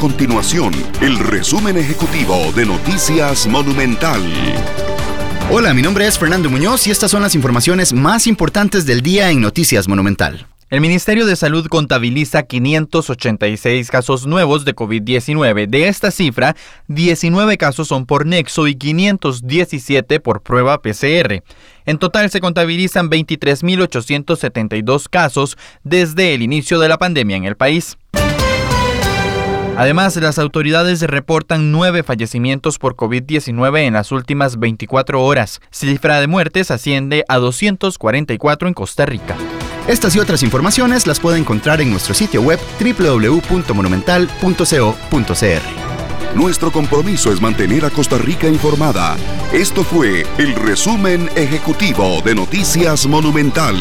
continuación el resumen ejecutivo de Noticias Monumental. Hola, mi nombre es Fernando Muñoz y estas son las informaciones más importantes del día en Noticias Monumental. El Ministerio de Salud contabiliza 586 casos nuevos de COVID-19. De esta cifra, 19 casos son por nexo y 517 por prueba PCR. En total se contabilizan 23.872 casos desde el inicio de la pandemia en el país. Además, las autoridades reportan nueve fallecimientos por COVID-19 en las últimas 24 horas. Cifra de muertes asciende a 244 en Costa Rica. Estas y otras informaciones las puede encontrar en nuestro sitio web www.monumental.co.cr. Nuestro compromiso es mantener a Costa Rica informada. Esto fue el resumen ejecutivo de Noticias Monumental.